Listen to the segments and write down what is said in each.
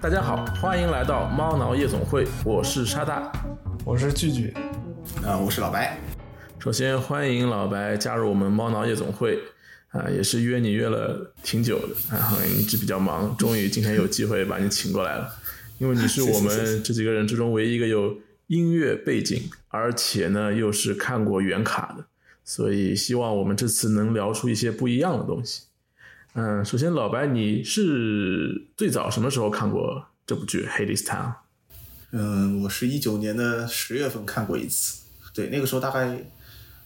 大家好，欢迎来到猫挠夜总会，我是沙大，我是聚聚，啊，我是老白。首先欢迎老白加入我们猫挠夜总会，啊，也是约你约了挺久的，然后一直比较忙，终于今天有机会把你请过来了，因为你是我们 这几个人之中唯一一个有音乐背景，而且呢又是看过原卡的，所以希望我们这次能聊出一些不一样的东西。嗯，首先老白，你是最早什么时候看过这部剧《Hades Town》？嗯，我是一九年的十月份看过一次，对，那个时候大概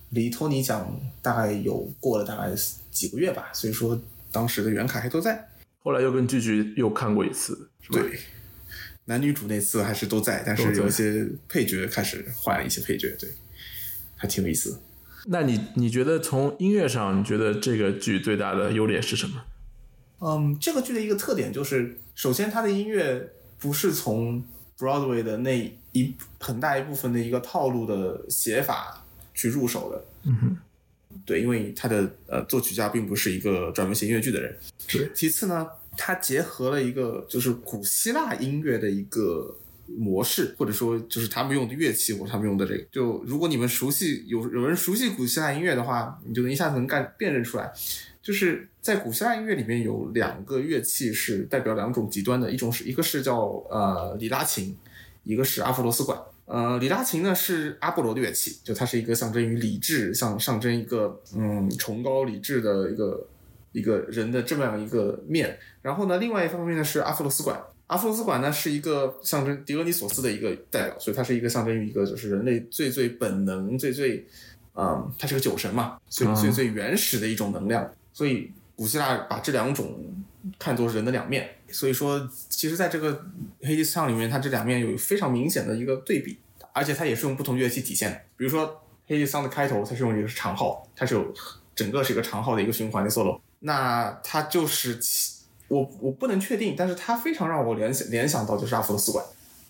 离托尼奖大概有过了大概几个月吧，所以说当时的原卡还都在。后来又跟剧剧又看过一次，是吧？对，男女主那次还是都在，但是有一些配角开始换了一些配角，对，还挺有意思。那你你觉得从音乐上，你觉得这个剧最大的优点是什么？嗯，这个剧的一个特点就是，首先它的音乐不是从 Broadway 的那一很大一部分的一个套路的写法去入手的。嗯哼，对，因为他的呃作曲家并不是一个专门写音乐剧的人。对。其次呢，它结合了一个就是古希腊音乐的一个。模式，或者说就是他们用的乐器，或者他们用的这个，就如果你们熟悉有有人熟悉古希腊音乐的话，你就能一下子能干辨认出来，就是在古希腊音乐里面有两个乐器是代表两种极端的，一种是一个是叫呃里拉琴，一个是阿佛罗斯管。呃，里拉琴呢是阿波罗的乐器，就它是一个象征于理智，像象征一个嗯崇高理智的一个一个人的这么样一个面。然后呢，另外一方面呢是阿佛罗斯管。阿弗罗斯管呢是一个象征狄俄尼索斯的一个代表，所以它是一个象征于一个就是人类最最本能、最最，嗯，它是个酒神嘛，最最最原始的一种能量。所以古希腊把这两种看作是人的两面。所以说，其实在这个黑帝斯唱里面，它这两面有非常明显的一个对比，而且它也是用不同乐器体现的。比如说黑帝桑的开头，它是用一个长号，它是有整个是一个长号的一个循环的 solo，那它就是。我我不能确定，但是他非常让我联想联想到就是阿弗罗斯馆，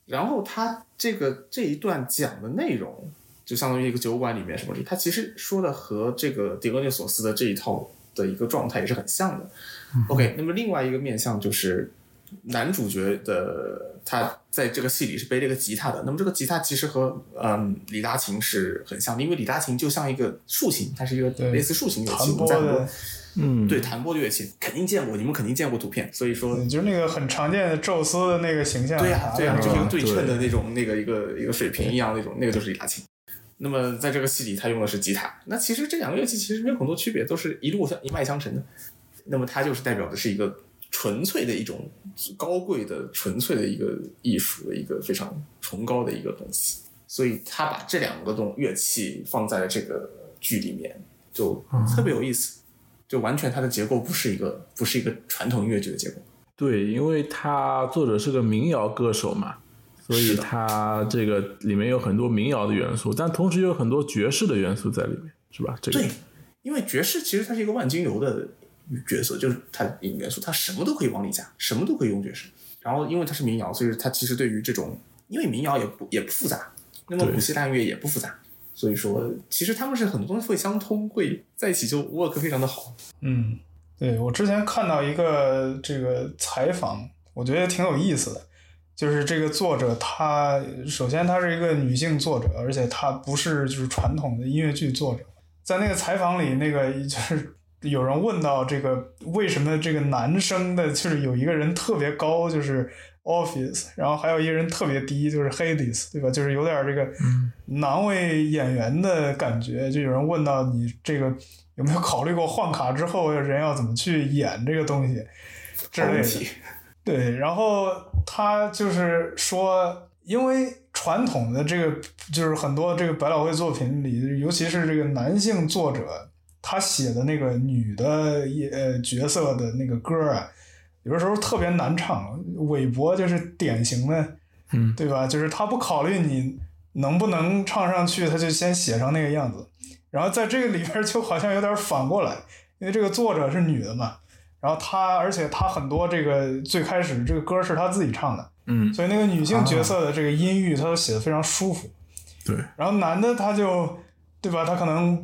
然后他这个这一段讲的内容，就相当于一个酒馆里面什么的，它其实说的和这个狄俄涅索斯的这一套的一个状态也是很像的。OK，那么另外一个面向就是男主角的他在这个戏里是背了一个吉他的，那么这个吉他其实和嗯里拉琴是很像的，因为李大琴就像一个竖琴，它是一个类似竖琴乐器，在很嗯，对，弹拨的乐器肯定见过，你们肯定见过图片，所以说就是那个很常见的宙斯的那个形象，对呀，对呀，就是一个对称的那种，那个一个一个水平一样那种，那个就是里拉琴。那么在这个戏里，他用的是吉他。那其实这两个乐器其实没有很多区别，都是一路相一脉相承的。那么它就是代表的是一个纯粹的一种高贵的、纯粹的一个艺术的一个非常崇高的一个东西。所以他把这两个东乐器放在了这个剧里面，就特别有意思。就完全它的结构不是一个不是一个传统音乐剧的结构。对，因为他作者是个民谣歌手嘛，所以他这个里面有很多民谣的元素，但同时有很多爵士的元素在里面，是吧？这个对，因为爵士其实它是一个万金油的角色，就是它元素，它什么都可以往里加，什么都可以用爵士。然后因为它是民谣，所以它其实对于这种，因为民谣也不也不复杂，那么古希腊音乐也不复杂。所以说，其实他们是很多东西会相通，会在一起就 work 非常的好。嗯，对我之前看到一个这个采访，我觉得挺有意思的。就是这个作者，他首先他是一个女性作者，而且她不是就是传统的音乐剧作者。在那个采访里，那个就是有人问到这个为什么这个男生的，就是有一个人特别高，就是。Office，然后还有一个人特别低，就是 Hades，对吧？就是有点这个难为演员的感觉。就有人问到你这个有没有考虑过换卡之后人要怎么去演这个东西之类的。对，然后他就是说，因为传统的这个就是很多这个百老汇作品里，尤其是这个男性作者，他写的那个女的呃角色的那个歌啊。有的时候特别难唱，韦伯就是典型的，嗯，对吧？就是他不考虑你能不能唱上去，他就先写成那个样子。然后在这个里边就好像有点反过来，因为这个作者是女的嘛，然后她而且她很多这个最开始这个歌是她自己唱的，嗯，所以那个女性角色的这个音域她都写的非常舒服，对。然后男的他就对吧？他可能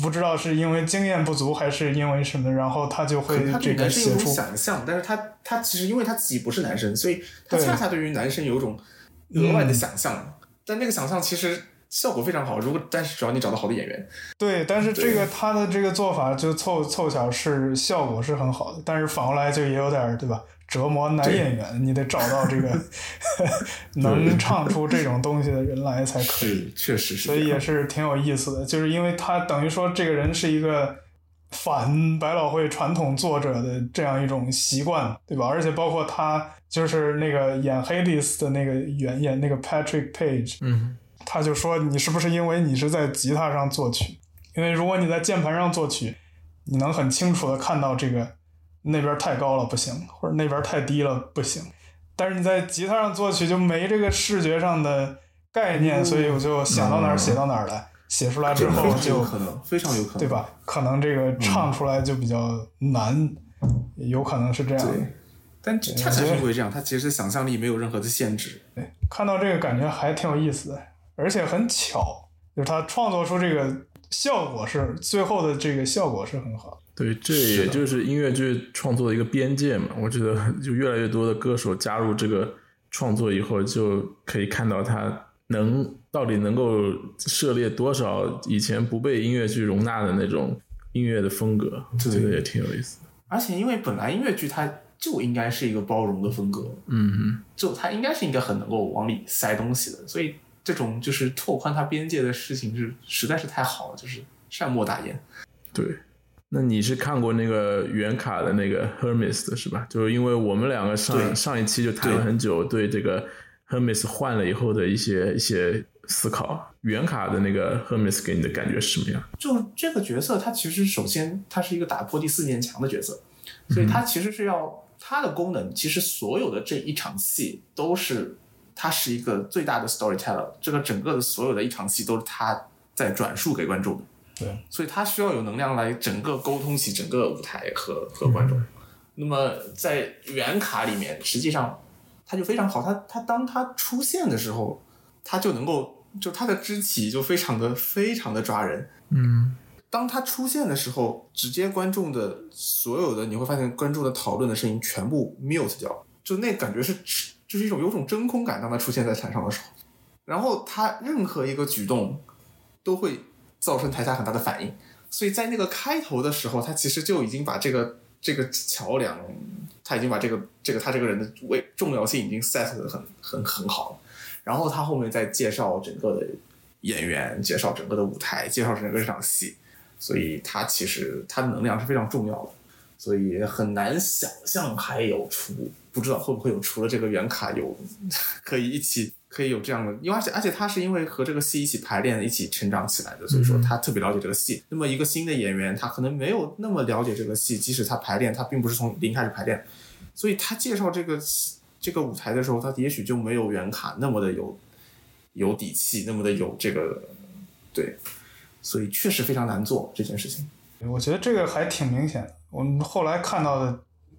不知道是因为经验不足还是因为什么，然后他就会这个写出想象，但是他他其实因为他自己不是男生，所以他恰恰对于男生有一种额外的嗯想象，但那个想象其实效果非常好。如果但是只要你找到好的演员，对，但是这个他的这个做法就凑凑巧是效果是很好的，但是反过来就也有点对吧？折磨男演员，你得找到这个 能唱出这种东西的人来才可以。是确实是所以，也是挺有意思的，就是因为他等于说这个人是一个反百老汇传统作者的这样一种习惯，对吧？而且包括他就是那个演黑利斯的那个原演那个 Patrick Page，嗯，他就说你是不是因为你是在吉他上作曲？因为如果你在键盘上作曲，你能很清楚的看到这个那边太高了不行，或者那边太低了不行。但是你在吉他上作曲就没这个视觉上的概念，所以我就想到哪儿写到哪儿来，写出来之后就可能，非常有可能，对？吧？可能这个唱出来就比较难，有可能是这样的。对。但恰恰是因为这样，他其实想象力没有任何的限制。对，看到这个感觉还挺有意思的，而且很巧，就是他创作出这个效果是最后的这个效果是很好的。对，这也就是音乐剧创作的一个边界嘛。我觉得就越来越多的歌手加入这个创作以后，就可以看到他能到底能够涉猎多少以前不被音乐剧容纳的那种音乐的风格，对这个也挺有意思的。而且因为本来音乐剧它就应该是一个包容的风格，嗯就它应该是应该很能够往里塞东西的，所以这种就是拓宽它边界的事情是实在是太好了，就是善莫大焉。对。那你是看过那个原卡的那个 Hermes 的是吧？就是因为我们两个上上一期就谈了很久，对这个 Hermes 换了以后的一些一些思考。原卡的那个 Hermes 给你的感觉是什么样？就这个角色，他其实首先他是一个打破第四面墙的角色，所以他其实是要他的功能，其实所有的这一场戏都是他是一个最大的 storyteller，这个整个的所有的一场戏都是他在转述给观众的。对，所以他需要有能量来整个沟通起整个舞台和和观众。那么在原卡里面，实际上他就非常好，他他当他出现的时候，他就能够就他的肢体就非常的非常的抓人。嗯当他出现的时候，直接观众的所有的你会发现观众的讨论的声音全部 mute 掉，就那感觉是就是一种有种真空感。当他出现在台上的时候，然后他任何一个举动都会造成台下很大的反应。所以在那个开头的时候，他其实就已经把这个这个桥梁，他已经把这个这个他这个人的位重要性已经 set 的很很很好了。然后他后面再介绍整个的演员，介绍整个的舞台，介绍整个这场戏，所以他其实他的能量是非常重要的，所以很难想象还有除不知道会不会有除了这个原卡有 可以一起可以有这样的，因为而且而且他是因为和这个戏一起排练一起成长起来的，所以说他特别了解这个戏。那么一个新的演员，他可能没有那么了解这个戏，即使他排练，他并不是从零开始排练，所以他介绍这个戏这个舞台的时候，他也许就没有原卡那么的有有底气，那么的有这个对，所以确实非常难做这件事情。我觉得这个还挺明显的。我们后来看到的，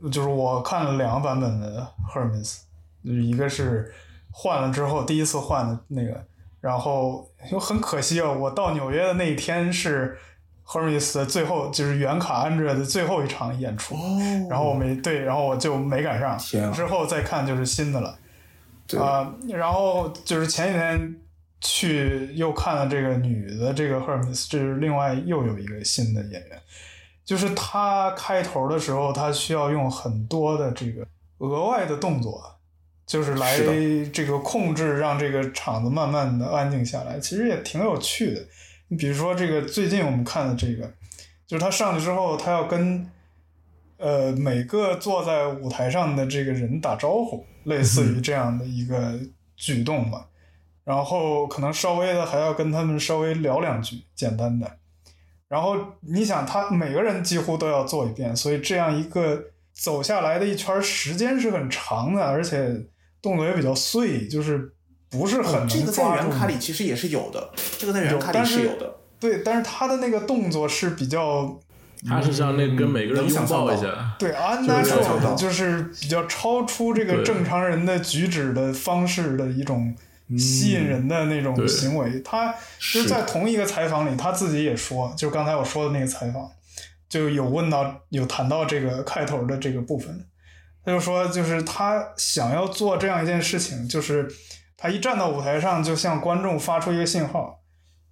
就是我看了两个版本的 Hermes，一个是换了之后第一次换的那个，然后又很可惜啊，我到纽约的那一天是 Hermes 的最后，就是原卡安哲的最后一场演出，哦。然后我没对，然后我就没赶上，啊。之后再看就是新的了。对。啊、然后就是前几天去又看了这个女的这个 Hermes，这是另外又有一个新的演员，就是她开头的时候，她需要用很多的这个额外的动作，就是来这个控制，让这个场子慢慢的安静下来，其实也挺有趣的。你比如说这个最近我们看的这个，就是他上去之后，他要跟呃每个坐在舞台上的这个人打招呼，类似于这样的一个举动吧。然后可能稍微的还要跟他们稍微聊两句，简单的。然后你想，他每个人几乎都要做一遍，所以这样一个走下来的一圈时间是很长的，而且动作也比较碎，就是不是很哦这能个在原抓住你。卡里其实也是有的，这个在原卡里是是有的。对，但是他的那个动作是比较他是像那个跟每个人拥抱一下，对想 unnatural 象到的，就是比较超出这个正常人的举止的方式的一种吸引人的那种行为。他就是在同一个采访里，他自己也说，就是刚才我说的那个采访，就有问到有谈到这个开头的这个部分，他就说，就是他想要做这样一件事情，就是他一站到舞台上，就向观众发出一个信号，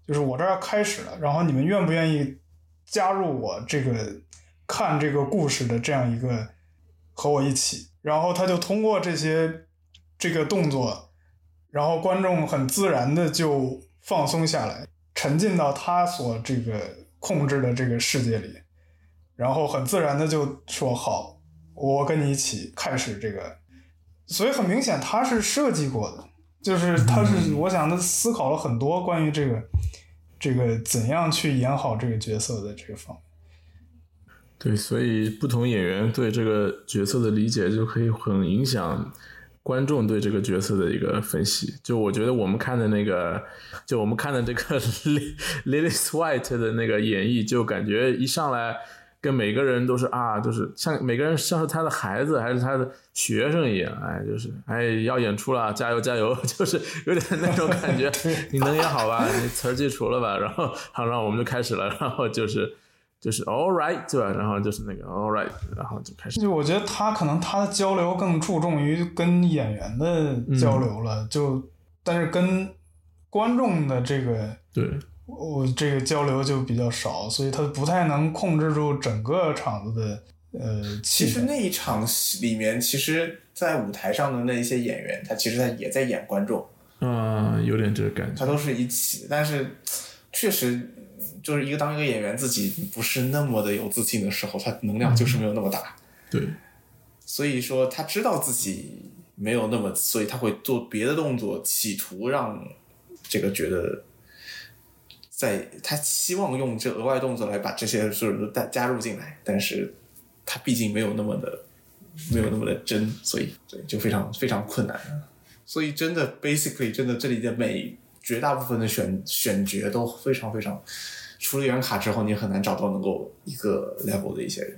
就是我这儿要开始了，然后你们愿不愿意加入我这个看这个故事的这样一个和我一起？然后他就通过这些这个动作，然后观众很自然的就放松下来，沉浸到他所这个控制的这个世界里，然后很自然的就说好，我跟你一起开始这个。所以很明显他是设计过的，就是他是我想他思考了很多关于这个这个怎样去演好这个角色的这个方面。对，所以不同演员对这个角色的理解就可以很影响观众对这个角色的一个分析。就我觉得我们看的那个，就我们看的这个 Lily White 的那个演绎，就感觉一上来跟每个人都是啊，就是像每个人像是他的孩子还是他的学生一样，哎，就是哎要演出了，加油加油，就是有点那种感觉。你能演好吧？你词儿记熟了吧？然后好，然后我们就开始了，然后就是。就是 all right，对吧？然后就是那个 all right，然后就开始。就我觉得他可能他的交流更注重于跟演员的交流了，就但是跟观众的这个对，我这个交流就比较少，所以他不太能控制住整个场子的呃气氛。其实那一场戏里面，其实，在舞台上的那一些演员，他其实他也在演观众，嗯，有点这个感觉。他都是一起，但是确实。就是一个当一个演员自己不是那么的有自信的时候，他能量就是没有那么大。对，所以说他知道自己没有那么，所以他会做别的动作，企图让这个觉得，在他希望用这额外动作来把这些所有人都带加入进来，但是他毕竟没有那么的没有那么的真，所以对就非常非常困难。所以真的，basically 真的这里的每绝大部分的选选角都非常非常。除了原卡之后，你很难找到能够一个 level 的一些人。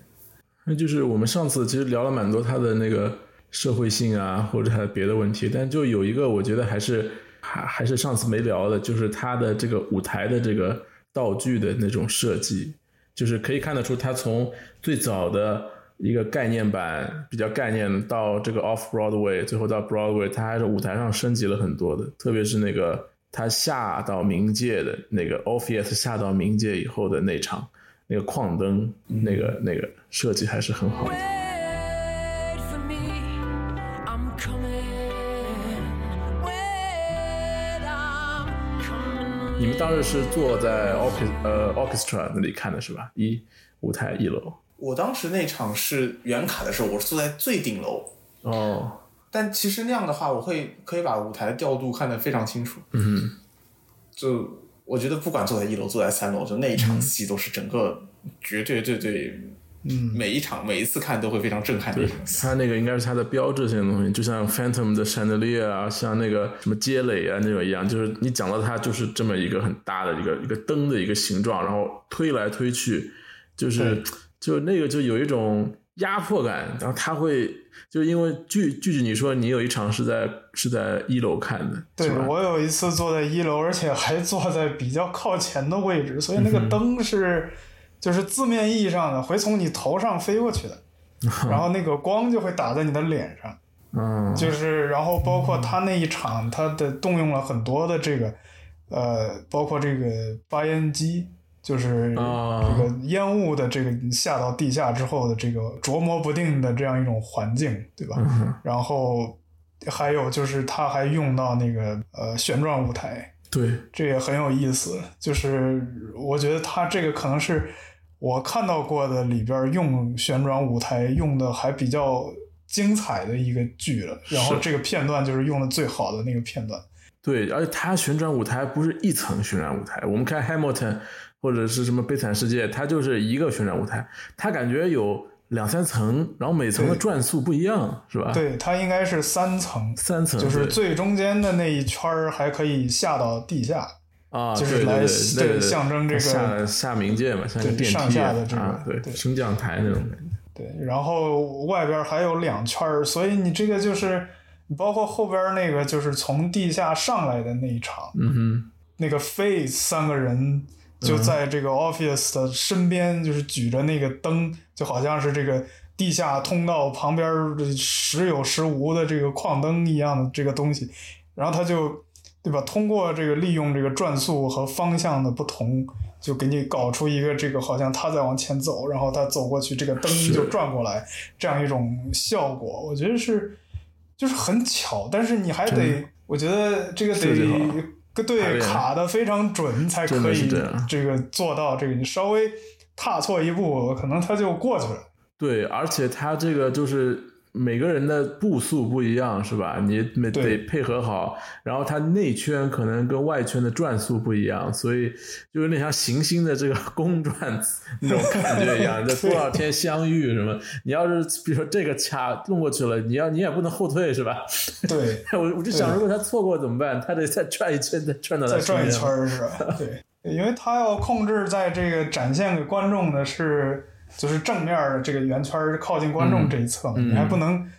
那就是我们上次其实聊了蛮多他的那个社会性啊，或者他的别的问题，但就有一个我觉得还是还还是上次没聊的，就是他的这个舞台的这个道具的那种设计，就是可以看得出他从最早的一个概念版比较概念到这个 off Broadway，最后到 Broadway，他还是舞台上升级了很多的，特别是那个。他下到冥界的那个 Orpheus 下到冥界以后的那场，那个矿灯，那个那个设计还是很好的。你们当时是坐在 orchestra 呃 orchestra 那里看的是吧？一舞台一楼。我当时那场是原卡的时候，我是坐在最顶楼。哦。但其实那样的话，我会可以把舞台的调度看得非常清楚。嗯，就我觉得不管坐在一楼，坐在三楼，就那一场戏都是整个绝对对对，嗯，每一场每一次看都会非常震撼的一场戏。它那个应该是它的标志性的东西，就像 Phantom 的 Chandelier 啊，像那个什么街垒啊那种一样，就是你讲到它就是这么一个很大的一个一个灯的一个形状，然后推来推去，就是就那个就有一种压迫感，然后它会。就因为据据据你说，你有一场是在是在一楼看的，对我有一次坐在一楼，而且还坐在比较靠前的位置，所以那个灯是就是字面意义上的会从你头上飞过去的，然后那个光就会打在你的脸上，嗯，就是然后包括他那一场，他的动用了很多的这个呃，包括这个发烟机。就是这个烟雾的这个下到地下之后的这个琢磨不定的这样一种环境，对吧？然后还有就是他还用到那个呃旋转舞台，对，这也很有意思。就是我觉得他这个可能是我看到过的里边用旋转舞台用的还比较精彩的一个剧了。然后这个片段就是用的最好的那个片段。对，而且它旋转舞台不是一层旋转舞台，我们看 Hamilton。或者是什么悲惨世界，它就是一个旋转舞台，它感觉有两三层，然后每层的转速不一样，是吧？对，它应该是三层，三层，就是最中间的那一圈儿还可以下到地下啊，就是来对象征这个下下冥界嘛，像个电梯的这个对升降台那种感觉。对，然后外边还有两圈儿，所以你这个就是包括后边那个就是从地下上来的那一场，嗯哼，那个 Face 三个人就在这个 Office 的身边，就是举着那个灯，就好像是这个地下通道旁边时有时无的这个矿灯一样的这个东西，然后他就对吧？通过这个利用这个转速和方向的不同，就给你搞出一个这个好像他在往前走，然后他走过去，这个灯就转过来，这样一种效果，我觉得是就是很巧，但是你还得，我觉得这个得。对卡的非常准，才可以这个做到这个。你稍微踏错一步，可能他就过去了。对，而且他这个就是每个人的步速不一样，是吧？你得对得配合好，然后它内圈可能跟外圈的转速不一样，所以就有点像行星的这个 公转那种感觉一样。这多少天相遇什么？你要是比如说这个卡弄过去了，你要你也不能后退，是吧？对，我我就想，如果他错过怎么办？他得再转一圈，再转到他再转一圈是吧？对，因为他要控制在这个展现给观众的是就是正面的这个圆圈靠近观众这一侧，嗯你还不能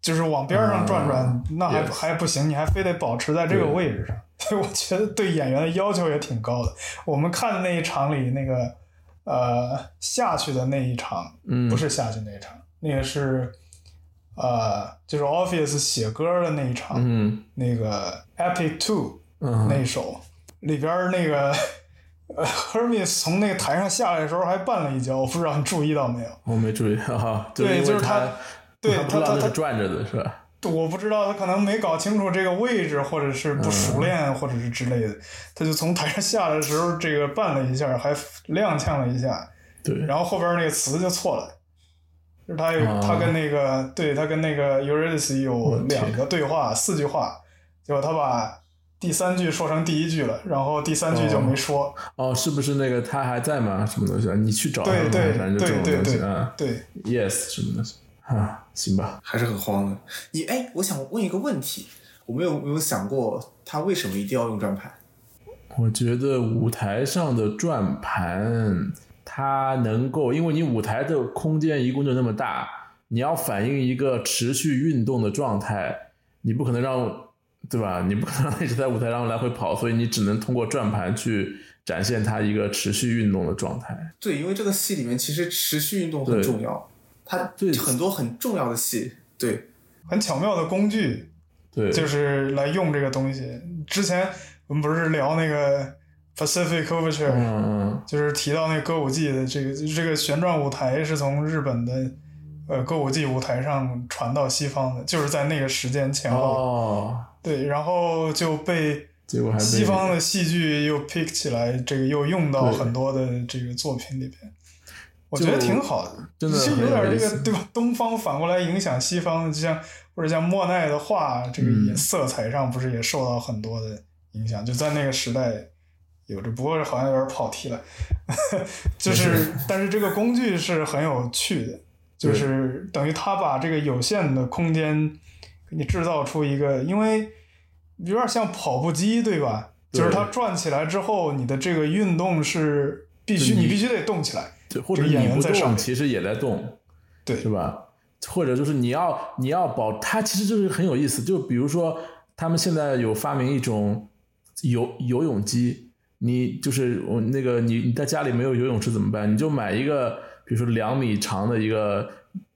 就是往边上转转，啊那还还不行，你还非得保持在这个位置上。所以我觉得对演员的要求也挺高的。我们看的那一场里那个呃下去的那一场，嗯不是下去那一场，那个是呃就是 Office 写歌的那一场，嗯那个 Epic Two。嗯那一首里边那个呃 Hermes 从那个台上下来的时候还绊了一跤，我不知道你注意到没有？我没注意哈，对就是他对他他他转着的是吧？我不知道他可能没搞清楚这个位置，或者是不熟练，或者是之类的，他就从台上下来的时候这个绊了一下，还踉跄了一下，对，然后后边那个词就错了。就是他他跟那个对他跟那个 Eurydice 有两个对话，四句话，结果他把第三句说成第一句了，然后第三句就没说。哦，是不是那个他还在吗？什么东西啊？你去找他吗？对对反正就这种对对东西啊。对，Yes，什么东西啊？行吧，还是很慌的。你哎，我想问一个问题，我们有没有想过他为什么一定要用转盘？我觉得舞台上的转盘，它能够，因为你舞台的空间一共就那么大，你要反映一个持续运动的状态，你不可能让，对吧？你不可能一直在舞台上来回跑，所以你只能通过转盘去展现它一个持续运动的状态。对，因为这个戏里面其实持续运动很重要，它对很多很重要的戏，对，很巧妙的工具，对，就是来用这个东西。之前我们不是聊那个 Pacific Overture，、嗯嗯就是提到那个歌舞伎的这个这个旋转舞台是从日本的呃歌舞伎舞台上传到西方的，就是在那个时间前后。哦，对，然后就被西方的戏剧又 pick 起来，这个又用到很多的这个作品里边，我觉得挺好的，真的是有有点这个对吧？东方反过来影响西方，就像或者像莫奈的画，这个也嗯色彩上不是也受到很多的影响，就在那个时代有着，不过好像有点跑题了，就是但是这个工具是很有趣的，就是等于他把这个有限的空间给你制造出一个，因为有点像跑步机，对吧？对就是它转起来之后，你的这个运动是必须，你你必须得动起来。对，或者演你不动，员在上其实也在动。对是吧？或者就是你要你要保，它其实就是很有意思。就比如说，他们现在有发明一种游游泳机，你就是我那个你你在家里没有游泳池怎么办？你就买一个，比如说两米长的一个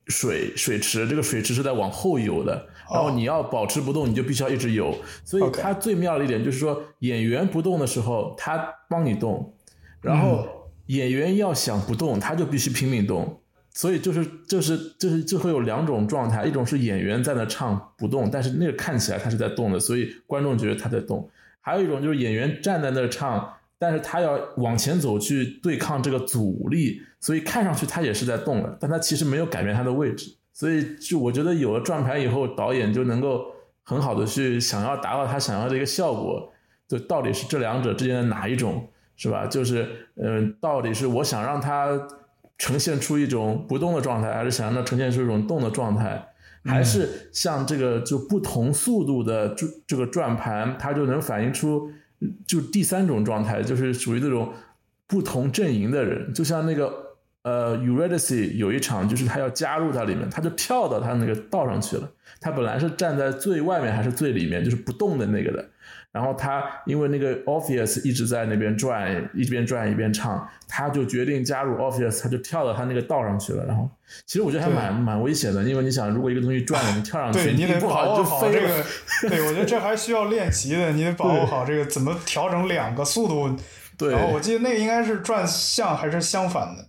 水水池，这个水池是在往后游的，然后你要保持不动，你就必须要一直游。所以它最妙的一点就是说，演员不动的时候，他帮你动，然后演员要想不动，他就必须拼命动。所以就是就是就是就会有两种状态，一种是演员在那唱不动，但是那个看起来他是在动的，所以观众觉得他在动；还有一种就是演员站在那儿唱，但是他要往前走去对抗这个阻力，所以看上去他也是在动的，但他其实没有改变他的位置。所以就我觉得有了转盘以后，导演就能够很好的去想要达到他想要的一个效果，就到底是这两者之间的哪一种，是吧？就是嗯、呃到底是我想让它呈现出一种不动的状态，还是想让它呈现出一种动的状态，还是像这个就不同速度的这这个转盘，它就能反映出就第三种状态，就是属于那种不同阵营的人，就像那个呃，Eurydice 有一场就是他要加入他里面，他就跳到他那个道上去了。他本来是站在最外面还是最里面，就是不动的那个的。然后他因为那个 Orpheus 一直在那边转，一边转一边唱，他就决定加入 Orpheus，他就跳到他那个道上去了。然后其实我觉得还蛮蛮危险的，因为你想，如果一个东西转了，你跳上去，对你得不把握就飞了。好这个。对，我觉得这还需要练习的，你得把握好这个怎么调整两个速度。对，然后我记得那个应该是转向还是相反的，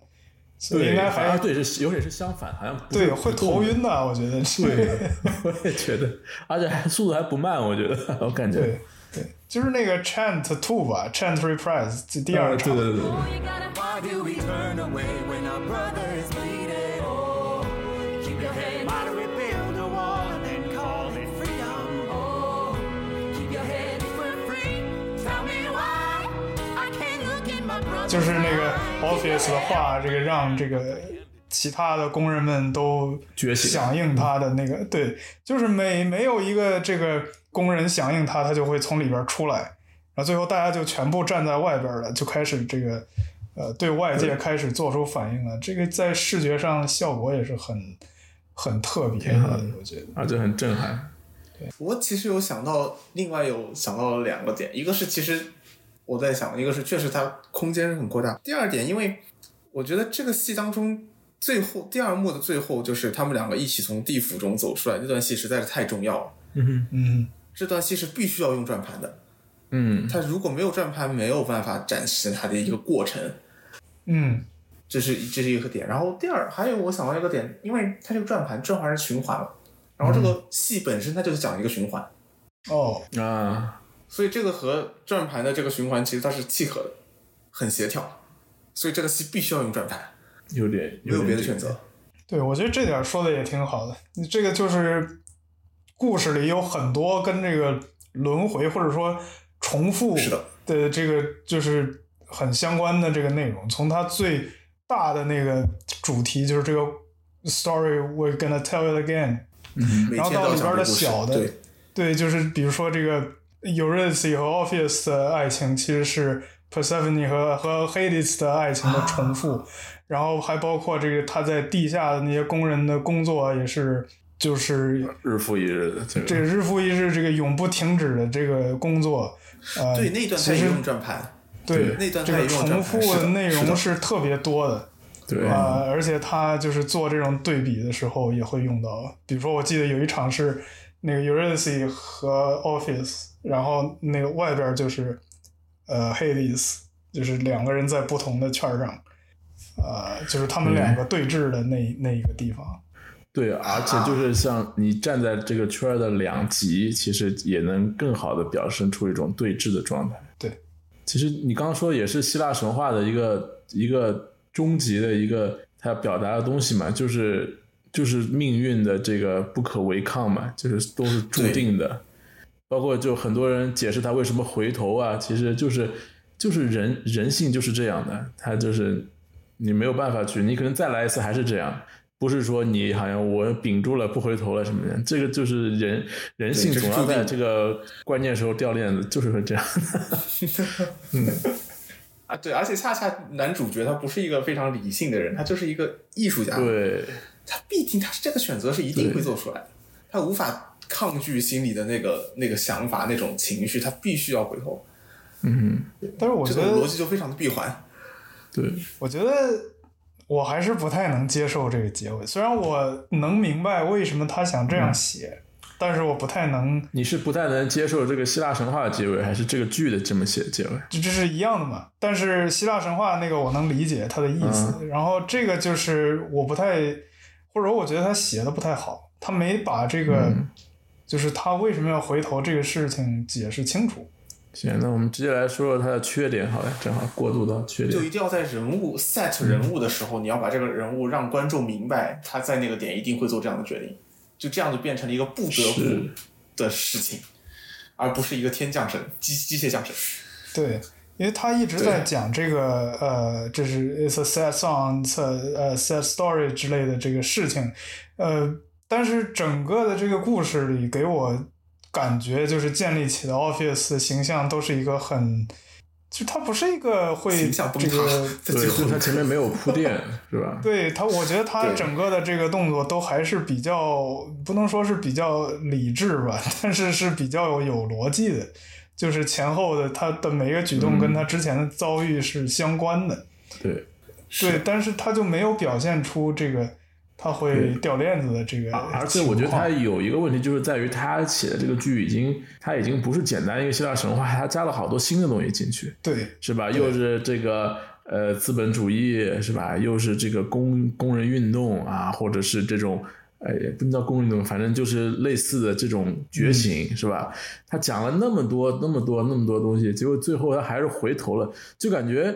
所以对，应该还好像对是有点是相反，好像对会头晕的，我觉得。对，我也觉得，而且还速度还不慢，我觉得我感觉。对对，就是那个 Chant Two 吧，Chant Reprise 这第二呃场。对对对对。就是那个. Office 的话，这个让这个其他的工人们都觉醒响应他的那个，对，就是每没有一个这个工人响应他，他就会从里边出来，然后最后大家就全部站在外边了，就开始这个呃对外界开始做出反应了。这个在视觉上效果也是很很特别的，我觉得。啊，这很震撼。我其实有想到，另外有想到了两个点，一个是其实我在想，一个是确实它空间是很扩大。第二点，因为我觉得这个戏当中最后第二幕的最后，就是他们两个一起从地府中走出来，那段戏实在是太重要了。嗯嗯，这段戏是必须要用转盘的，嗯，它如果没有转盘，没有办法展示它的一个过程。嗯这是这是一个点。然后第二，还有我想到一个点，因为它这个转盘转环是循环嘛，然后这个戏本身它就是讲一个循环，哦，啊，所以这个和转盘的这个循环其实它是契合的，很协调，所以这个戏必须要用转盘，有点没有别的选择。对，我觉得这点说的也挺好的。你这个就是故事里有很多跟这个轮回或者说重复是的的这个就是很相关的这个内容。从它最大的那个主题就是这个 story we're gonna tell it again，每然后到里边的小的对，对，就是比如说这个 Eurydice 和 Orpheus 的爱情其实是 Persephone 和和 Hades 的爱情的重复，然后还包括这个他在地下的那些工人的工作也是就是日复一日的这个。这日复一日这个永不停止的这个工作，呃，对那段它其实也用转盘，对那段这个它也用转重复的内容是特别多的。对，啊、而且他就是做这种对比的时候也会用到，比如说我记得有一场是那个 Eurydice 和 Orpheus，然后那个外边就是呃 Hades，就是两个人在不同的圈上，呃，就是他们两个对峙的那、那一个地方。对，而且就是像你站在这个圈的两极，其实也能更好的表现出一种对峙的状态。对，其实你刚刚说也是希腊神话的一个一个终极的一个它要表达的东西嘛，就是就是命运的这个不可违抗嘛，就是都是注定的。包括就很多人解释他为什么回头啊，其实就是就是人人性就是这样的，他就是你没有办法去，你可能再来一次还是这样。不是说你好像我屏住了不回头了什么的，这个就是人人性总要在这个关键时候掉链子，就是会这样的。啊，对，而且恰恰男主角他不是一个非常理性的人，他就是一个艺术家，对，他必定他是这个选择是一定会做出来的，他无法抗拒心里的那个那个想法那种情绪，他必须要回头，嗯，但是我觉得逻辑就非常的闭环。对，我觉得我还是不太能接受这个结尾，虽然我能明白为什么他想这样写，但是我不太能，你是不太能接受这个希腊神话的结尾，还是这个剧的这么写的结尾？这这是一样的嘛。但是希腊神话那个我能理解他的意思，然后这个就是我不太，或者说我觉得他写的不太好，他没把这个、嗯就是他为什么要回头这个事情解释清楚。行，那我们直接来说说他的缺点好了，正好过渡到缺点。就一定要在人物 set 人物的时候，你要把这个人物让观众明白，他在那个点一定会做这样的决定，就这样就变成了一个不得不的事情，而不是一个天降神机机械降神。对，因为他一直在讲这个呃，这是 it's a sad song，it's a 呃 sad story 之类的这个事情，呃，但是整个的这个故事里给我感觉就是建立起的的形象都是一个很就它不是一个会这个，对，在最后就是他前面没有铺垫，是吧？对他，我觉得他整个的这个动作都还是比较，不能说是比较理智吧，但是是比较有逻辑的，就是前后的他的每一个举动跟他之前的遭遇是相关的。对，对，但是他就没有表现出这个他会掉链子的这个。而且我觉得他有一个问题，就是在于他写的这个剧已经，他已经不是简单一个希腊神话，他加了好多新的东西进去，对是吧？又是这个呃资本主义，是吧？又是这个工工人运动啊，或者是这种。呃，也不能叫工人运动，反正就是类似的这种觉醒，是吧？他讲了那么多、那么多、那么多东西，结果最后他还是回头了，就感觉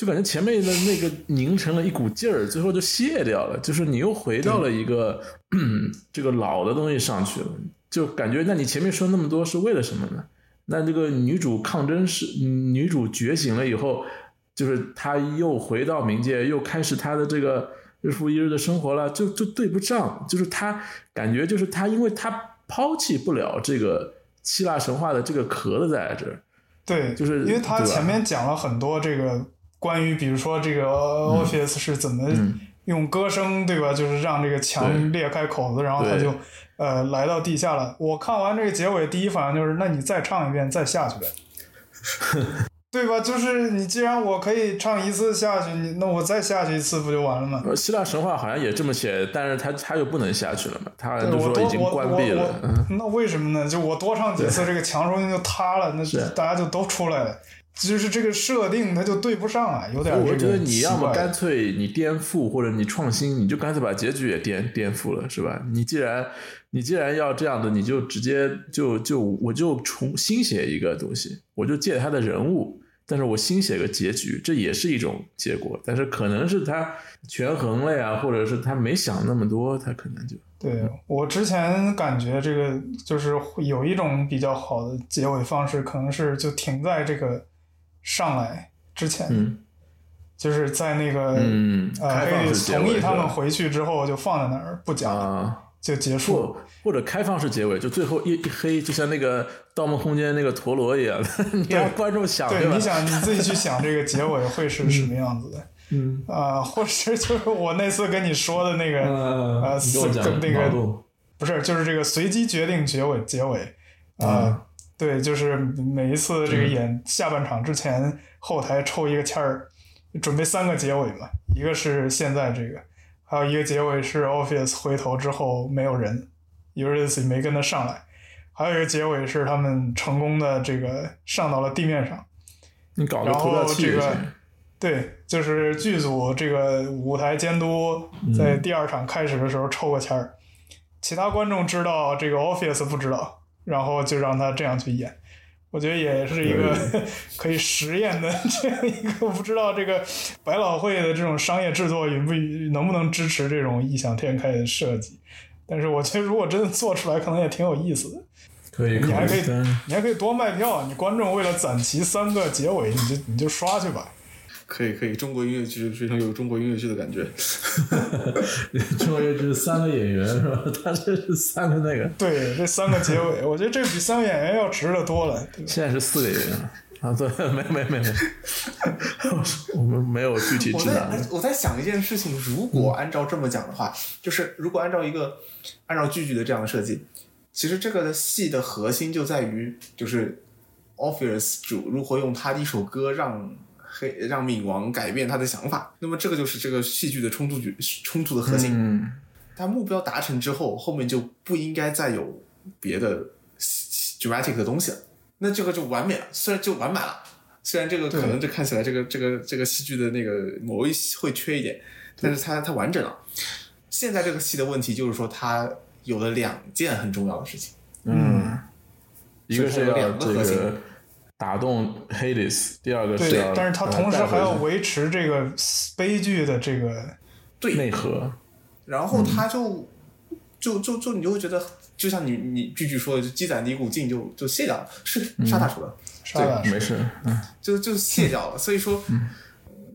就感觉前面的那个凝成了一股劲儿，最后就卸掉了，就是你又回到了一个 这个老的东西上去了，就感觉那你前面说那么多是为了什么呢？那这个女主抗争是女主觉醒了以后，就是她又回到冥界，又开始她的这个日复一日的生活了，就就对不上，就是她感觉就是她，因为她抛弃不了这个希腊神话的这个壳子在这儿，对，就是因为他前面讲了很多这个关于，比如说这个嗯 Orpheus 是怎么用歌声，对吧？就是让这个墙裂开口子，然后他就呃来到地下了。我看完这个结尾，第一反应就是，那你再唱一遍，再下去呗。对吧？就是你既然我可以唱一次下去，你那我再下去一次不就完了吗？呃，希腊神话好像也这么写，但是他他又不能下去了嘛，他好像就说已经我关闭了。那为什么呢？就我多唱几次，这个墙说不定就塌了，那是大家就都出来了。就是这个设定它就对不上啊，有点我觉得你要么干脆你颠覆，或者你创新，你就干脆把结局也颠颠覆了，是吧？你既然你既然要这样的，你就直接就就我就重新写一个东西，我就借他的人物，但是我新写个结局，这也是一种结果。但是可能是他权衡了呀，或者是他没想那么多，他可能就对我之前感觉这个就是会有一种比较好的结尾方式，可能是就停在这个上来之前，嗯就是在那个、嗯，呃开放黑式结尾同意他们回去之后就放在那儿不讲，啊。就结束。或或者开放式结尾，就最后一一黑，就像那个《盗梦空间》那个陀螺一样，你让观众想对，吧你？想你自己去想这个结尾会是什么样子的。嗯啊、或者 就是我那次跟你说的那个，呃，呃，你跟我讲四那个不是，就是这个随机决定结尾结尾，啊、啊对，就是每一次这个演下半场之前，后台抽一个签儿，准备三个结尾嘛，一个是现在这个，还有一个结尾是 Orpheus 回头之后没有人，Eurydice 没跟他上来，还有一个结尾是他们成功的这个上到了地面上。你搞个然投票后这个器。对，就是剧组这个舞台监督在第二场开始的时候抽个签儿，其他观众知道，这个 Office 不知道，然后就让他这样去演。我觉得也是一个 可以实验的这样一个，不知道这个百老汇的这种商业制作允不允能不能支持这种异想天开的设计。但是我觉得如果真的做出来，可能也挺有意思的。可以，你还可以，你还可以多卖票，你观众为了攒齐三个结尾，你就你就刷去吧。可以可以，中国音乐剧非常有中国音乐剧的感觉。中国音乐剧三个演员是吧？他这是三个那个，对，这三个结尾，我觉得这比三个演员要值得多了。现在是四个演员啊，对，没没没没，我们没有具体我在指南。我在想一件事情，如果按照这么讲的话，就是如果按照一个按照剧剧的这样的设计，其实这个的戏的核心就在于，就是 Orpheus 主如何用他的一首歌让黑让冥王改变他的想法。那么这个就是这个戏剧的冲突剧冲突的核心。嗯，他目标达成之后，后面就不应该再有别的 dramatic 的东西了，那这个就完美了，虽然就完满了。虽然这个可能这看起来这个这个这个戏剧的那个某一会缺一点，但是它它完整了。现在这个戏的问题就是说，它有了两件很重要的事情。嗯，一个是两个核心个打动 Hades，第二个是但是他呃同时还要维持这个悲剧的这个，对，内核，然后他就、就就就你就会觉得，就像你你句句说的，就积攒的一股劲就就卸掉了，是杀大厨了，沙大没事，嗯就就卸掉了。所以说，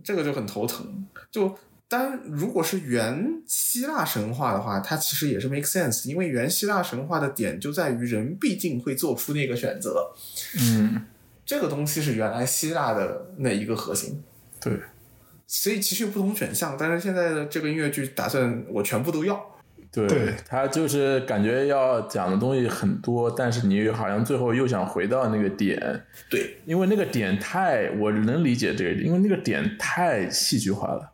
这个就很头疼。就当然，如果是原希腊神话的话，它其实也是 make sense，因为原希腊神话的点就在于人毕竟会做出那个选择。嗯这个东西是原来希腊的那一个核心。对，所以其实有不同选项，但是现在的这个音乐剧打算我全部都要。对，对。他就是感觉要讲的东西很多，但是你好像最后又想回到那个点，对，因为那个点太，我能理解这个，因为那个点太戏剧化了，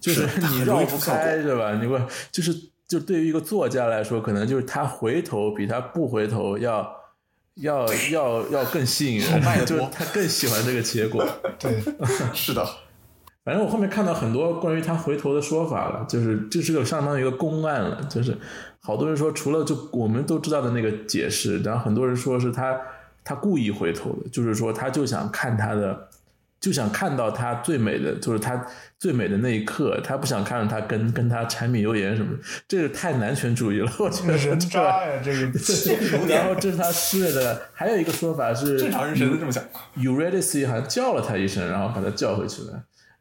就是你绕不开，对吧？你会就是就对于一个作家来说，可能就是他回头比他不回头要要要要更吸引人，就是他更喜欢这个结果。对，是的，反正我后面看到很多关于他回头的说法了，就是这是个相当于一个公案了，就是好多人说除了就我们都知道的那个解释，然后很多人说是他他故意回头的，就是说他就想看他的，就想看到他最美的，就是他最美的那一刻，他不想看到他跟跟他柴米油盐什么，这个太男权主义了，我觉得渣呀，这个 然后这是他施的，还有一个说法是正常人谁都这么想。Eurydice 好像叫了他一声，然后把他叫回去了，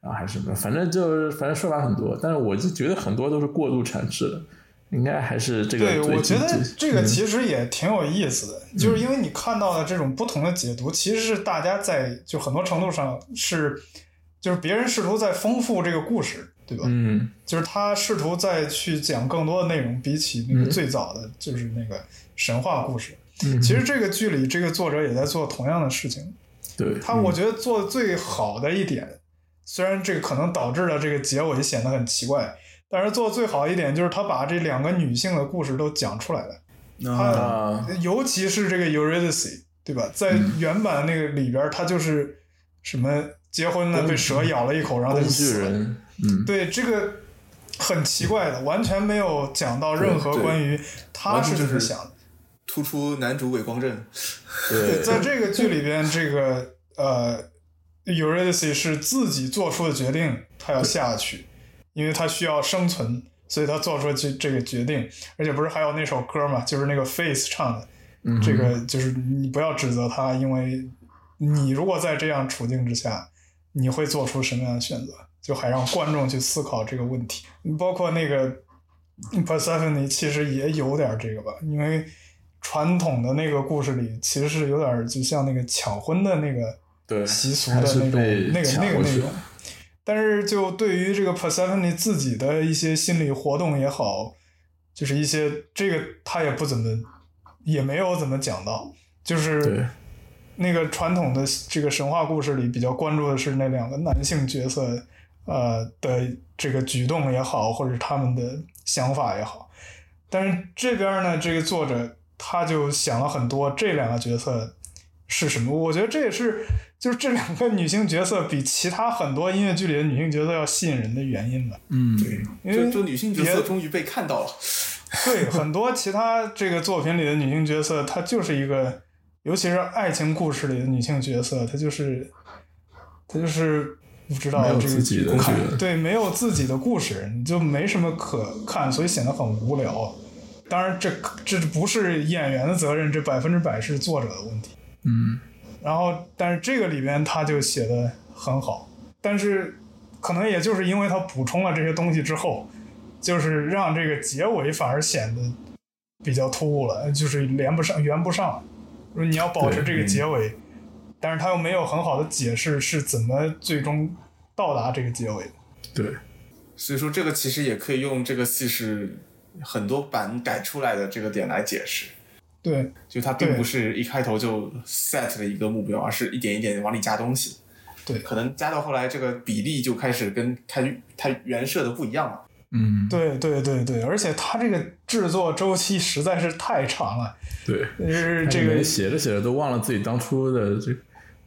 然后还是什么，反正就是反正说法很多，但是我就觉得很多都是过度阐释的，应该还是这个对，我觉得这个嗯其实也挺有意思的，就是因为你看到的这种不同的解读，其实是大家在就很多程度上是，就是别人试图在丰富这个故事，对吧？嗯就是他试图再去讲更多的内容，比起那个最早的就是那个神话故事。嗯，其实这个剧里，这个作者也在做同样的事情。对他我觉得做的最好的一点，虽然这个可能导致了这个结尾显得很奇怪，但是做的最好的一点就是他把这两个女性的故事都讲出来了。啊尤其是这个 Eurydice，对吧？在嗯原版那个里边，他就是什么结婚了被蛇咬了一口，然后他就死了。人，嗯对，这个很奇怪的，完全没有讲到任何关于他是怎么想的。突出男主伪光正，对在这个剧里边，这个呃，Eurydice 是自己做出的决定，他要下去，因为他需要生存，所以他做出这这个决定。而且不是还有那首歌嘛，就是那个 Face 唱的，嗯这个就是你不要指责他，因为你如果在这样处境之下，你会做出什么样的选择？就还让观众去思考这个问题。包括那个 Persephone 其实也有点这个吧，因为传统的那个故事里其实是有点就像那个抢婚的那个对习俗的那种那个那个内容。但是就对于这个 Persephone 自己的一些心理活动也好，就是一些这个他也不怎么，也没有怎么讲到，就是那个传统的这个神话故事里比较关注的是那两个男性角色，呃的这个举动也好，或者他们的想法也好。但是这边呢，这个作者他就想了很多这两个角色是什么。我觉得这也是就是这两个女性角色比其他很多音乐剧里的女性角色要吸引人的原因吧。嗯对因为就就女性角色终于被看到了。对很多其他这个作品里的女性角色，她就是一个，尤其是爱情故事里的女性角色，她就是，她就是不知道这个自己的这个对，没有自己的故事，你就没什么可看，所以显得很无聊。当然这，这不是演员的责任，这百分之百是作者的问题。嗯然后，但是这个里边他就写的很好，但是可能也就是因为他补充了这些东西之后，就是让这个结尾反而显得比较突兀了，就是连不上、圆不上。说你要保持这个结尾，但是他又没有很好的解释是怎么最终到达这个结尾的。对所以说，这个其实也可以用这个戏是很多版改出来的这个点来解释。对。就它并不是一开头就 set 了一个目标，而是一点一点往里加东西。对。可能加到后来，这个比例就开始跟它它原设的不一样了。嗯。对对对对，而且他这个制作周期实在是太长了，对，就是这个写着写着都忘了自己当初的这个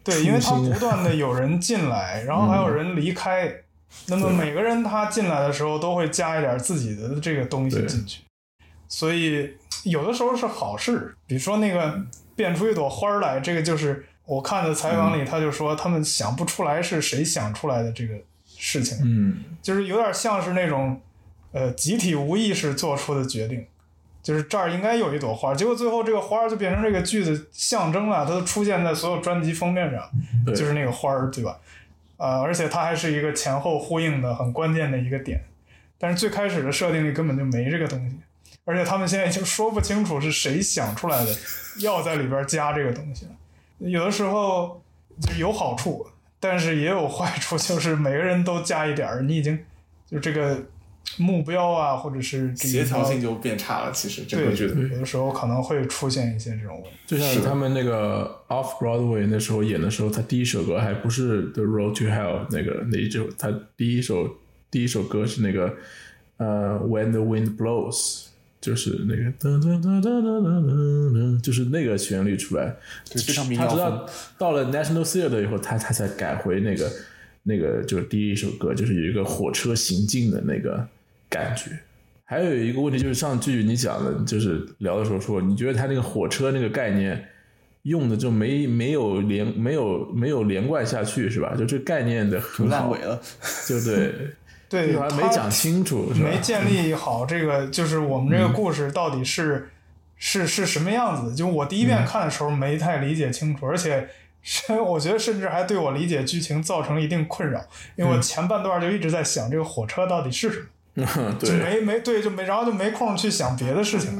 对，因为他不断的有人进来，然后还有人离开，那么每个人他进来的时候都会加一点自己的这个东西进去，所以有的时候是好事。比如说那个变出一朵花儿来，这个就是我看的采访里他就说他们想不出来是谁想出来的这个事情，嗯就是有点像是那种呃集体无意识做出的决定。就是这儿应该有一朵花，结果最后这个花就变成这个剧的象征了，它都出现在所有专辑封面上。对就是那个花儿，对吧？啊、而且它还是一个前后呼应的很关键的一个点。但是最开始的设定里根本就没这个东西，而且他们现在已经说不清楚是谁想出来的，要在里边加这个东西了。有的时候就有好处，但是也有坏处，就是每个人都加一点儿，你已经就这个目标啊，或者是这协调性就变差了。其实整对个剧的，有的时候可能会出现一些这种问题。就像他们那个 Off Broadway 那时候演的时候，他第一首歌还不是 The Road to Hell 那个那一首，他第一首第一首歌是那个呃 When the Wind Blows，就是那个哒哒哒哒哒哒哒，就是那个旋律出来。对非常民谣他直到风。到了 National Theatre 以后，他他才改回那个那个就是第一首歌，就是有一个火车行进的那个感觉。还有一个问题就是上句你讲的，就是聊的时候说，你觉得他那个火车那个概念用的就没没有连没有没有连贯下去是吧？就这概念的很好烂尾，了，就对，对，还没讲清楚？没建立好这个，就是我们这个故事到底是、是是什么样子。就我第一遍看的时候没太理解清楚，而且是 我觉得甚至还对我理解剧情造成了一定困扰，因为我前半段就一直在想这个火车到底是什么。就，没没对，就没，然后就没空去想别的事情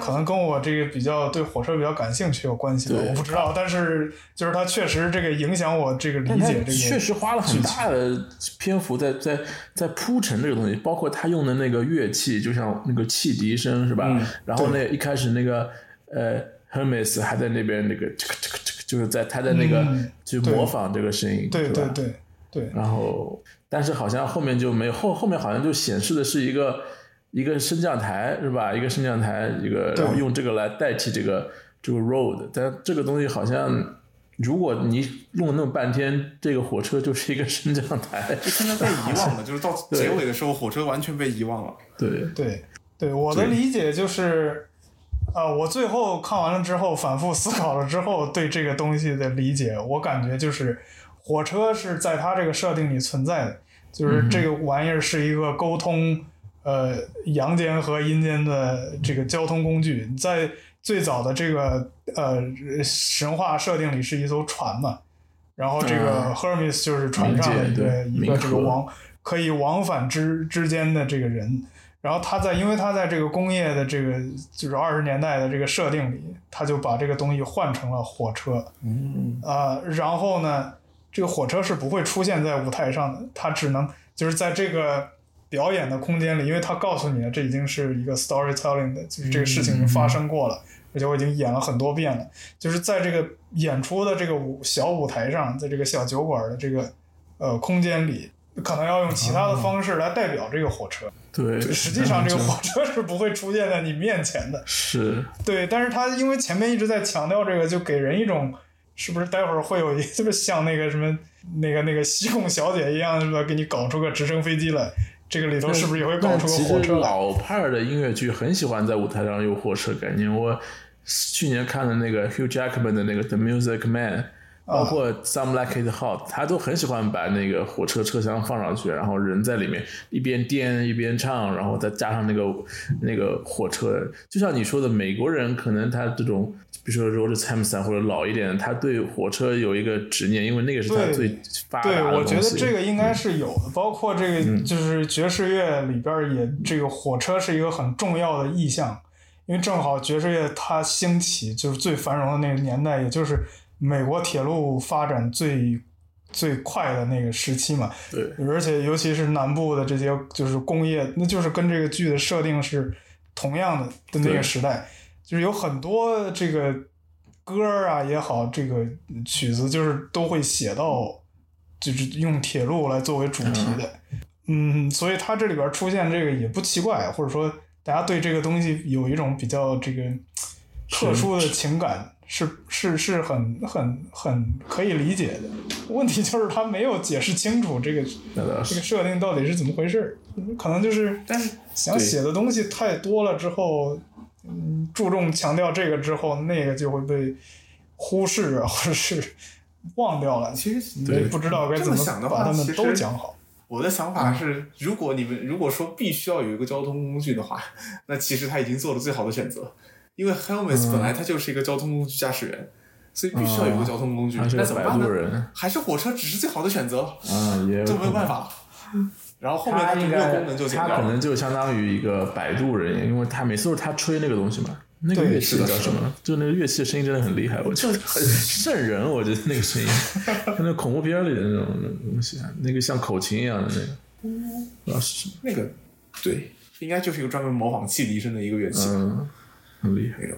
可能跟我这个比较对火车比较感兴趣有关系我不知道。但是就是它确实这个影响我这个理解这个。确实花了很大的篇幅在在在铺陈这个东西，包括他用的那个乐器，就像那个汽笛声是吧？嗯然后那一开始那个呃 Hermes 还在那边那个这个这个这个，就是在他在那个嗯去模仿这个声音，对吧？对对对，然后，但是好像后面就没有后后面好像就显示的是一个一个升降台是吧？一个升降台，一个然后用这个来代替这个这个 road，但这个东西好像如果你弄了那么半天，这个火车就是一个升降台，就现在被遗忘了，就是到结尾的时候，火车完全被遗忘了。对。对对，我的理解就是，呃，我最后看完了之后，反复思考了之后，对这个东西的理解，我感觉就是火车是在它这个设定里存在的，就是这个玩意儿是一个沟通呃阳间和阴间的这个交通工具，在最早的这个呃神话设定里是一艘船嘛，然后这个嗯 Hermes 就是船上的一个一个这个往可以往返之之间的这个人。然后他在，因为他在这个工业的这个就是二十年代的这个设定里，他就把这个东西换成了火车。嗯，啊，然后呢，这个火车是不会出现在舞台上的，它只能就是在这个表演的空间里，因为他告诉你了，这已经是一个 storytelling 的，就是这个事情已经发生过了，而且我已经演了很多遍了，就是在这个演出的这个舞小舞台上，在这个小酒馆的这个呃空间里。可能要用其他的方式来代表这个火车，对，实际上这个火车是不会出现在你面前的。是对，但是他因为前面一直在强调这个，就给人一种是不是待会儿会有一是不是像那个什么那个那个西贡小姐一样，是吧？给你搞出个直升飞机来，这个里头是不是也会搞出个火车？老派的音乐剧很喜欢在舞台上有火车概念。我去年看的那个 Hugh Jackman 的那个 The Music Man，包括 Some Like It Hot，他都很喜欢把那个火车车厢放上去，然后人在里面一边颠一边唱，然后再加上那个那个火车。就像你说的，美国人可能他这种，比如说 Roger Sampson 或者老一点，他对火车有一个执念，因为那个是他最发达对，的我觉得。这个应该是有的，包括这嗯个就是爵士乐里边儿也这个火车是一个很重要的意象，因为正好爵士乐它兴起就是最繁荣的那个年代，也就是美国铁路发展最最快的那个时期嘛。对。而且尤其是南部的这些就是工业，那就是跟这个剧的设定是同样的的那个时代，就是有很多这个歌儿啊也好，这个曲子就是都会写到，就是用铁路来作为主题的，嗯，所以它这里边出现这个也不奇怪，或者说大家对这个东西有一种比较这个特殊的情感。是是是很很很可以理解的，问题就是他没有解释清楚这个这个设定到底是怎么回事，可能就是但是想写的东西太多了之后，嗯，注重强调这个之后，那个就会被忽视啊，或者是忘掉了。其实你不知道该怎么想的话把他们其实都讲好。我的想法是，如果你们如果说必须要有一个交通工具的话，那其实他已经做了最好的选择，因为 Helmets 本来他就是一个交通工具驾驶员，所以必须要有一个交通工具。他是摆那怎么办呢？渡人还是火车只是最好的选择，啊，也有这没有办法。然后后面他应该它这个功能就减他。可能就相当于一个摆渡人，因为他每次都是他吹那个东西嘛。那个乐器叫什么？就那个乐器的声音真的很厉害，我 就很瘆人。我觉得那个声音，像那恐怖片里的那种东西啊，那个像口琴一样的那个，不知道是什么。那个对，应该就是一个专门模仿汽笛声的一个乐器。嗯，很厉害。哟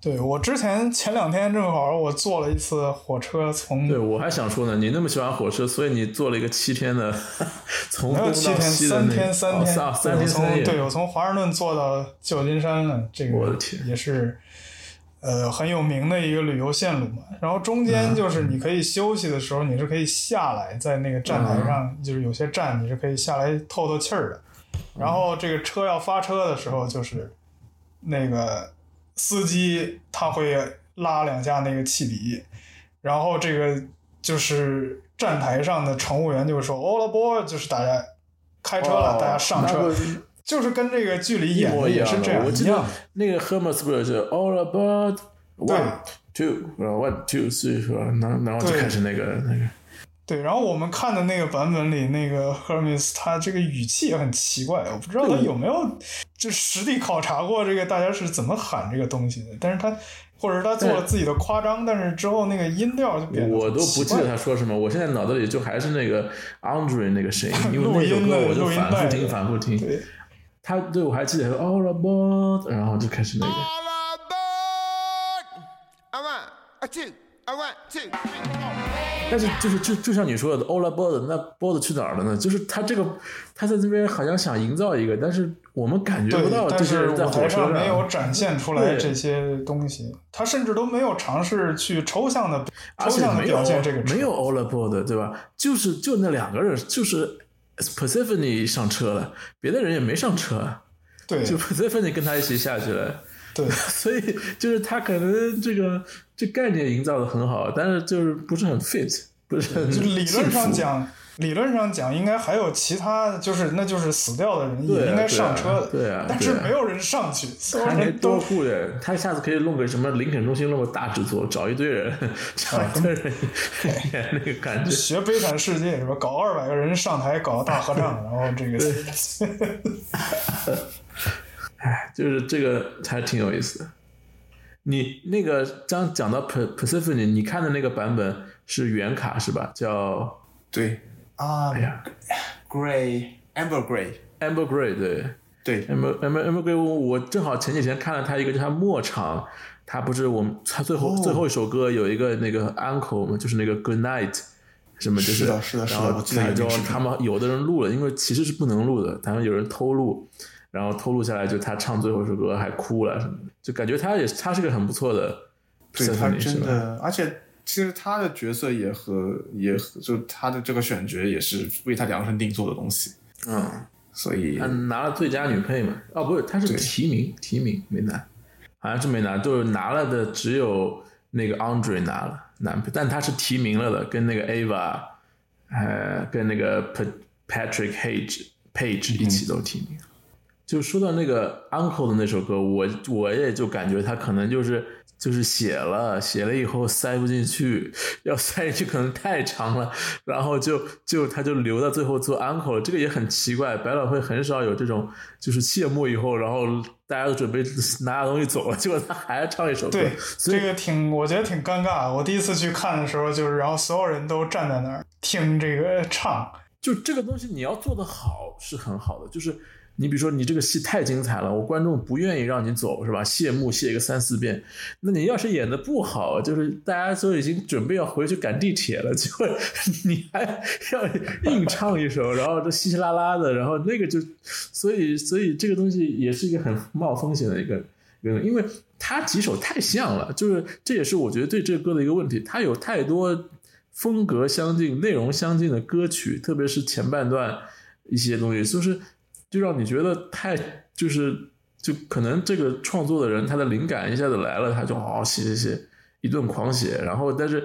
对我之前前两天正好我坐了一次火车从对，我还想说呢，你那么喜欢火车，所以你坐了一个七天的，从没有七天，三天三天，哦三三对我天三夜。从对我从华盛顿坐到旧金山了，这个我的天也是呃很有名的一个旅游线路嘛。然后中嗯间就是你可以休息的时候，你是可以下来在那个站台嗯上，就是有些站你是可以下来透透气儿的。然后这个车要发车的时候，就是那个司机他会拉两下那个汽笛，然后这个就是站台上的乘务员就会说 “all aboard”，就是大家开车了，哦大家上车，就是跟这个距离一样的。也是这样我记得一样。那个 Hermes 不是就 All about 对 one two，然后 one two three 是吧？然后然后就开始那个那个。对，然后我们看的那个版本里，那个 Hermes 他这个语气也很奇怪，我不知道他有没有就实地考察过这个大家是怎么喊这个东西的，但是他或者是他做了自己的夸张，但是之后那个音调就变得我都不记得他。说什么，我现在脑子里就还是那个 Andre 那个声音，因为 录那首音的歌我就反复听，反复听。对，他对我还记得 All about，然后就开始那个。All aboard! A one, a two, a one, two. 但是就是就就像你说的 aboard，那 board 去哪儿了呢？就是他这个他在这边好像想营造一个，但是我们感觉不到，这但是些人在火车上没有展现出来这些东西，他甚至都没有尝试去抽象的抽象没有表现这个没有 aboard，对吧？就是就那两个人，就是 Persephone 上车了，别的人也没上车啊，对就 Persephone 跟他一起下去了。对 所以就是他可能这个这概念营造的很好，但是就是不是很 fit，不是很就理论上讲，理论上讲应该还有其他，就是那就是死掉的人也应该上车的，对啊但是没有人上去，所有人都多雇人，他下次可以弄个什么林肯中心弄个大制作，找一堆人，找一堆人演那个感觉。学悲惨世界是吧？搞二百个人上台搞个大合唱，然后这个 就是这个还挺有意思的。你那个刚讲到 Per- Persephone，你看的那个版本是原卡是吧？叫对啊哎呀，Gray Amber Gray，Amber Gray，对对 Amber Amber Amber Gray，我我正好前几天看了他一个，就他末场，他不是我们他最后、最后一首歌有一个那个 Uncle 嘛，就是那个 Good Night。什么就是的是的是的然后就他们有的人录了，因为其实是不能录的，他们有人偷录，然后偷录下来，就他唱最后一首歌还哭了什么的，就感觉他也他是个很不错的对他真的，而且其实他的角色也和也和就他的这个选角也是为他量身定做的东西，嗯，所以他拿了最佳女配嘛？哦，不是，他是提名，提名没拿，好像是没拿，就是拿了的只有那个 Andre 拿了男配，但他是提名了的，跟那个 Ava，呃，跟那个 Pa- Patrick Page Page 一起都提名。就说到那个 Uncle 的那首歌，我我也就感觉他可能就是就是写了写了以后塞不进去，要塞进去可能太长了，然后就就他就留到最后做 Uncle 了，这个也很奇怪，百老汇很少有这种就是谢幕以后，然后大家都准备拿着东西走了，结果他还要唱一首歌对，所以这个挺我觉得挺尴尬。我第一次去看的时候，就是然后所有人都站在那儿听这个唱，就这个东西你要做的好是很好的，就是你比如说你这个戏太精彩了，我观众不愿意让你走是吧？谢幕谢个三四遍，那你要是演的不好，就是大家都已经准备要回去赶地铁了，结果你还 要硬唱一首，然后这稀稀拉拉的，然后那个就，所以所以这个东西也是一个很冒风险的一个。一个因为它几首太像了，就是这也是我觉得对这个歌的一个问题，它有太多风格相近、内容相近的歌曲，特别是前半段一些东西，就是就让你觉得太就是就可能这个创作的人他的灵感一下子来了，他就好好写写写一顿狂写，然后但是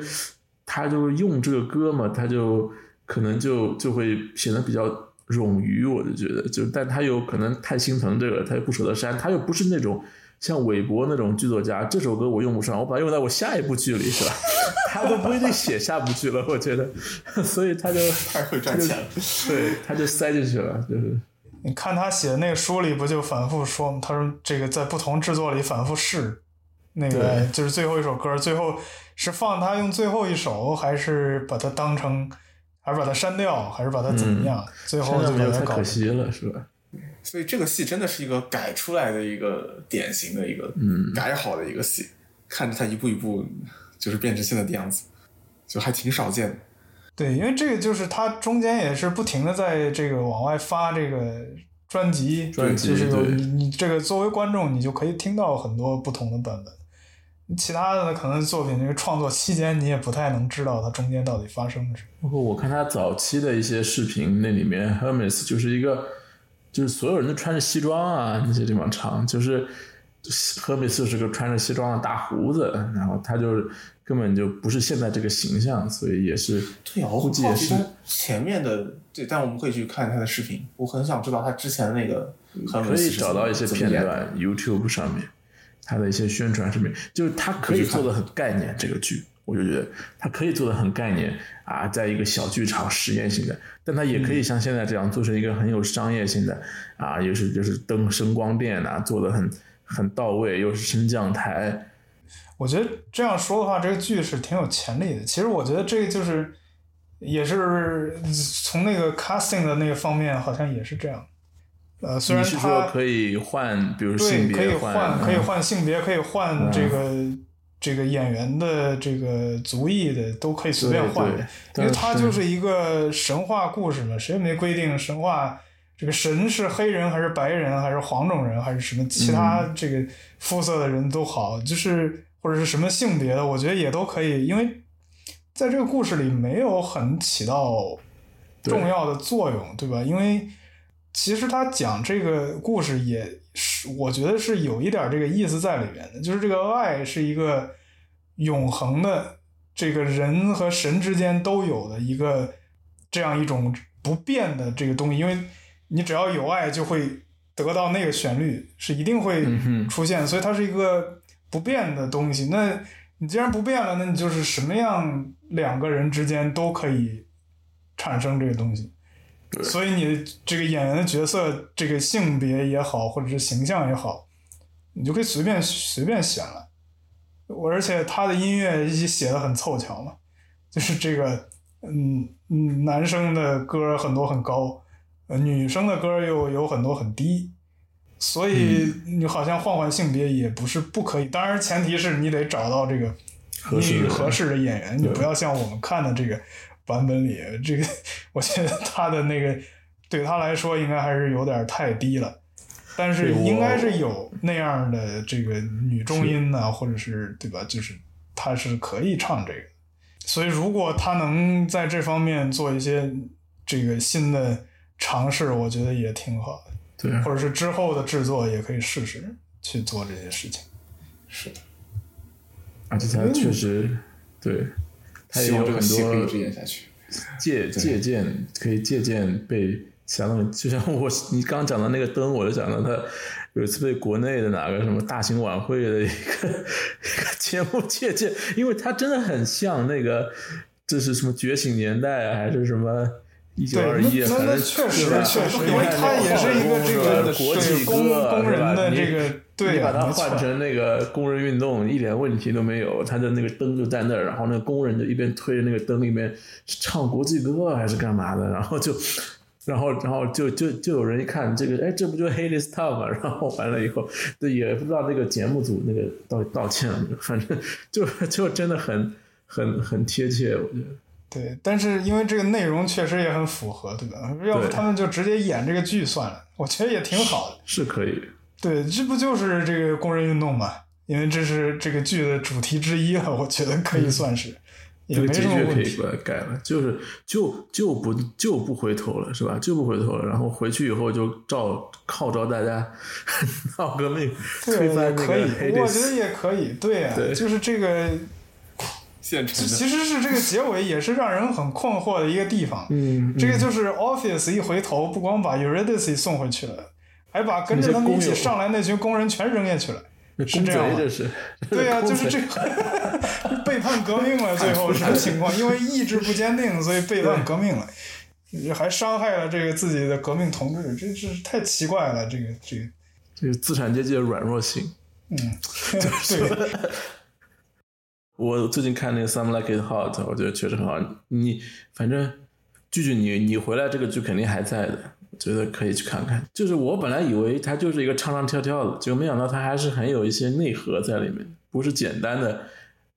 他就用这个歌嘛，他就可能就就会显得比较冗余，我就觉得就但他又可能太心疼这个，他又不舍得删，他又不是那种像韦伯那种剧作家，这首歌我用不上，我把它用在我下一部剧里，是吧？他都不一定写下部剧了，我觉得，所以他就 太会赚钱了。对，他就塞进去了，就是你看他写的那个书里不就反复说吗？他说这个在不同制作里反复试，那个就是最后一首歌，最后是放他用最后一首，还是把它当成，还是把它删掉，还是把它怎么样？最后就把它搞太可惜了，是吧？所以这个戏真的是一个改出来的一个典型的一个嗯改好的一个戏，看着他一步一步就是变成现在的样子，就还挺少见的。对，因为这个就是他中间也是不停的在这个往外发这个专辑，专辑就是有你你这个作为观众，你就可以听到很多不同的版本。其他的可能作品这个创作期间，你也不太能知道它中间到底发生了什么。包括我看他早期的一些视频，那里面 Hermes 就是一个，就是所有人都穿着西装啊，那些地方唱，就是就是 Hermes 就是个穿着西装的大胡子，然后他就根本就不是现在这个形象，所以也是对啊，我估计也是前面的，对，但我们可以去看他的视频。我很想知道他之前那个很可以找到一些片段，YouTube 上面他的一些宣传视频，就是他可以做的很概念这个剧，我就觉得他可以做的很概念啊，在一个小剧场实验性的，但他也可以像现在这样做成一个很有商业性的啊，又是就是灯声光电啊，做的很很到位，又是升降台，我觉得这样说的话，这个剧是挺有潜力的。其实我觉得这个就是，也是从那个 casting 的那个方面，好像也是这样。呃，虽你是然他说可以换，比如性对可以别换，可以嗯换性别，可以换这个、这个演员的这个族裔的，都可以随便换。因为它就是一个神话故事嘛，谁也没规定神话这个神是黑人还是白人还是黄种人还是什么其他嗯。这个肤色的人都好，就是或者是什么性别的，我觉得也都可以，因为在这个故事里没有很起到重要的作用，对吧？因为其实他讲这个故事也是，我觉得是有一点这个意思在里面的，就是这个爱是一个永恒的，这个人和神之间都有的一个这样一种不变的这个东西，因为你只要有爱，就会得到那个旋律，是一定会出现，所以它是一个不变的东西。那你既然不变了，那你就是什么样两个人之间都可以产生这个东西。所以你这个演员的角色，这个性别也好，或者是形象也好，你就可以随便随便选了。我而且他的音乐也写的很凑巧嘛，就是这个嗯嗯，男生的歌很多很高，呃，女生的歌又有很多很低，所以你好像换换性别也不是不可以，当然前提是你得找到这个合适合适的演员，你不要像我们看的这个版本里，这个我觉得他的那个对他来说应该还是有点太低了。但是应该是有那样的这个女中音呢、或者是对吧？就是他是可以唱这个，所以如果他能在这方面做一些这个新的尝试，我觉得也挺好的。对啊或者是之后的制作也可以试试去做这些事情。是的，而且他确实对，他也有很多戏可以一直演下去。借借鉴，可以借鉴被其他东西，就像我你刚讲的那个灯，我就想到他有一次被国内的哪个什么大型晚会的一个一个节目借鉴，因为他真的很像那个，这是什么觉醒年代啊，还是什么？一九对，二一，那那那反正确实确实，你因为他也是一个这个国际工歌工人的是吧这个你对你把它换成那个工人运动，一点问题都没有。他的那个灯就在那儿，然后那个工人就一边推着那个灯，一边唱国际歌还是干嘛的，然后就。然后，然后就就就有人一看这个，哎，这不就 Hades Town 吗？然后完了以后，对，也不知道那个节目组那个道道歉了，反正就就真的很很很贴切，我觉得。对，但是因为这个内容确实也很符合，对吧？要不他们就直接演这个剧算了，我觉得也挺好的。是可以，对，这不就是这个工人运动嘛？因为这是这个剧的主题之一了，我觉得可以算是，也没什么问题局可以把。它改了，就是就就不就不回头了，是吧？就不回头了，然后回去以后就召号召大家 闹革命，推翻那个可以，我觉得。也可以。对呀、对就是这个，现成的，其实是这个结尾也是让人很困惑的一个地方。嗯，这个就是 Office 一回头，不光把 Eurydice 送回去了，还把跟着他们一起上来那群工人全扔下去了。是这样吗是，对呀、公贼就是这个背叛革命了，最后什么情况，因为意志不坚定，所以背叛革命了，还伤害了这个自己的革命同志，这是太奇怪了，这个这个，这个资产阶级的软弱性。嗯，对，我最近看那个《Some Like It Hot》，我觉得确实很好。你反正句句你你回来这个剧肯定还在的，我觉得可以去看看。就是我本来以为它就是一个唱唱跳跳的，结果没想到它还是很有一些内核在里面，不是简单的。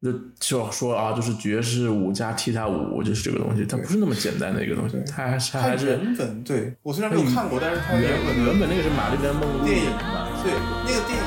就就说啊，就是爵士舞加踢踏舞，就是这个东西，它不是那么简单的一个东西，它还是它它还是原本对我虽然没有看过，但是它原本原本那个是玛丽莲梦露电影嘛，对那个电影